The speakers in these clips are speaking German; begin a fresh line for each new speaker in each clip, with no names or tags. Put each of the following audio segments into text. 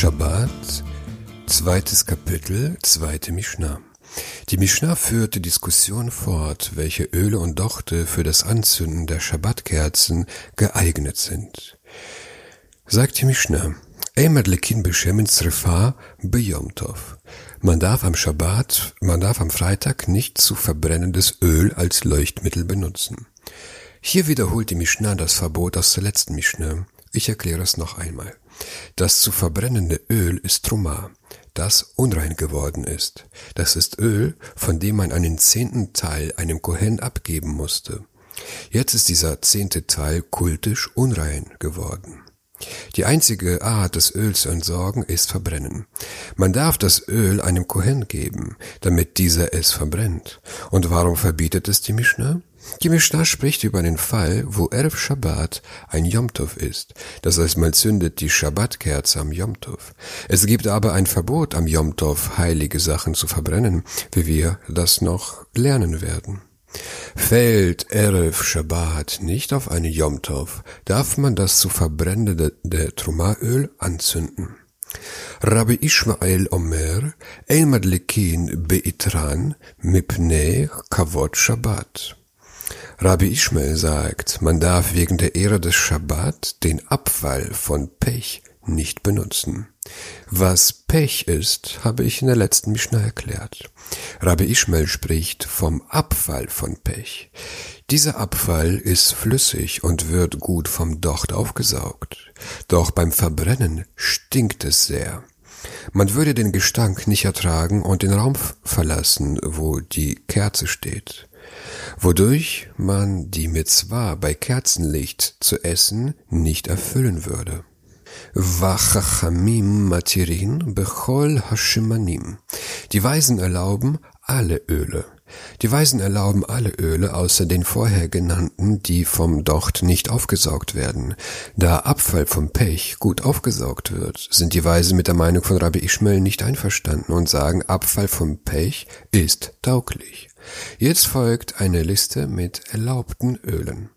Shabbat, zweites Kapitel, zweite Mishnah. Die Mishnah führt die Diskussion fort, welche Öle und Dochte für das Anzünden der Shabbatkerzen geeignet sind. Sagt die Mishnah. Man darf am Shabbat, man darf am Freitag nicht zu verbrennendes Öl als Leuchtmittel benutzen. Hier wiederholt die Mishnah das Verbot aus der letzten Mishnah. Ich erkläre es noch einmal. Das zu verbrennende Öl ist Truma, das unrein geworden ist. Das ist Öl, von dem man einen zehnten Teil einem Kohen abgeben musste. Jetzt ist dieser zehnte Teil kultisch unrein geworden. Die einzige Art, das Öl zu entsorgen, ist Verbrennen. Man darf das Öl einem Kohen geben, damit dieser es verbrennt. Und warum verbietet es die Mishnah? Die Mishnah spricht über den Fall, wo Erev Shabbat ein Yomtov ist. Das heißt, man zündet die Shabbatkerze am Yomtov. Es gibt aber ein Verbot am Yomtov, heilige Sachen zu verbrennen, wie wir das noch lernen werden. Fällt Erev Shabbat nicht auf eine Yomtov, darf man das zu verbrennende Trumaöl anzünden. Rabbi Ishmael Omer, El Madlekin Beitran, Mipnei Kavod Shabbat. Rabbi Ishmael sagt, man darf wegen der Ehre des Shabbat den Abfall von Pech nicht benutzen. Was Pech ist, habe ich in der letzten Mishnah erklärt. Rabbi Ishmael spricht vom Abfall von Pech. Dieser Abfall ist flüssig und wird gut vom Docht aufgesaugt. Doch beim Verbrennen stinkt es sehr. Man würde den Gestank nicht ertragen und den Raum verlassen, wo die Kerze steht wodurch man die Mitzvah bei Kerzenlicht zu essen nicht erfüllen würde. Vachachamim matirin bechol hashimanim. Die Weisen erlauben alle Öle. Die Weisen erlauben alle Öle außer den vorher genannten, die vom Docht nicht aufgesaugt werden. Da Abfall vom Pech gut aufgesaugt wird, sind die Weisen mit der Meinung von Rabbi Ishmael nicht einverstanden und sagen, Abfall vom Pech ist tauglich. Jetzt folgt eine Liste mit erlaubten Ölen.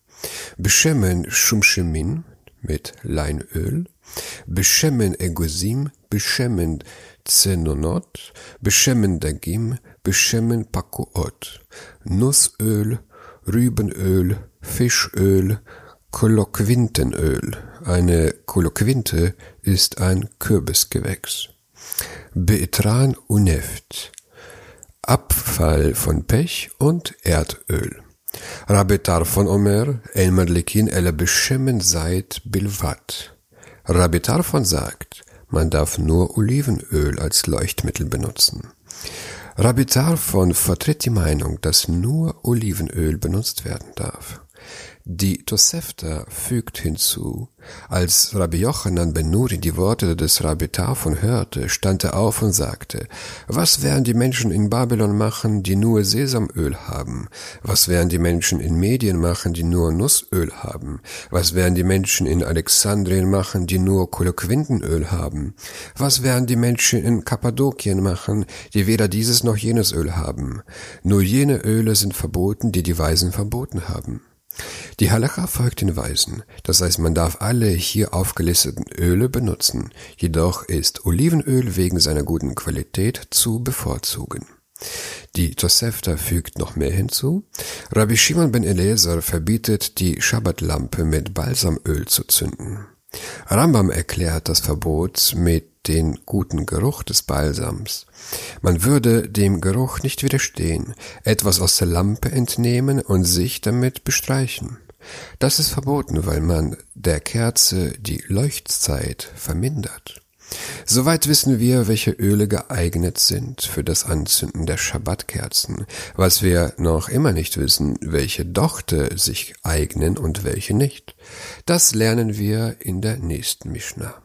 Beschemen Shumshemin mit Leinöl, Beschemen Egosim, Beschemen Zenonot, Beschemen Dagim, Beschemen Pakuot, Nussöl, Rübenöl, Fischöl, Koloquintenöl. Eine Koloquinte ist ein Kürbisgewächs. Beetran Uneft, Abfall von Pech und Erdöl. Rabitar von Omer, El Madlikin el Beshemen seit Bilvat. Rabitar von sagt, man darf nur Olivenöl als Leuchtmittel benutzen. Rabitar von vertritt die Meinung, dass nur Olivenöl benutzt werden darf. Die Tosefta fügt hinzu, als Rabbi Yochanan ben Nuri die Worte des Rabbi Tarfon hörte, stand er auf und sagte, was werden die Menschen in Babylon machen, die nur Sesamöl haben? Was werden die Menschen in Medien machen, die nur Nussöl haben? Was werden die Menschen in Alexandrien machen, die nur Koloquintenöl haben? Was werden die Menschen in Kappadokien machen, die weder dieses noch jenes Öl haben? Nur jene Öle sind verboten, die die Weisen verboten haben. Die Halacha folgt den Weisen, das heißt man darf alle hier aufgelisteten Öle benutzen, jedoch ist Olivenöl wegen seiner guten Qualität zu bevorzugen. Die Tosefta fügt noch mehr hinzu. Rabbi Shimon ben Eliezer verbietet, die Schabbatlampe mit Balsamöl zu zünden. Rambam erklärt das Verbot mit den guten Geruch des Balsams. Man würde dem Geruch nicht widerstehen, etwas aus der Lampe entnehmen und sich damit bestreichen. Das ist verboten, weil man der Kerze die Leuchtzeit vermindert. Soweit wissen wir, welche Öle geeignet sind für das Anzünden der Schabbatkerzen. Was wir noch immer nicht wissen, welche Dochte sich eignen und welche nicht. Das lernen wir in der nächsten Mishnah.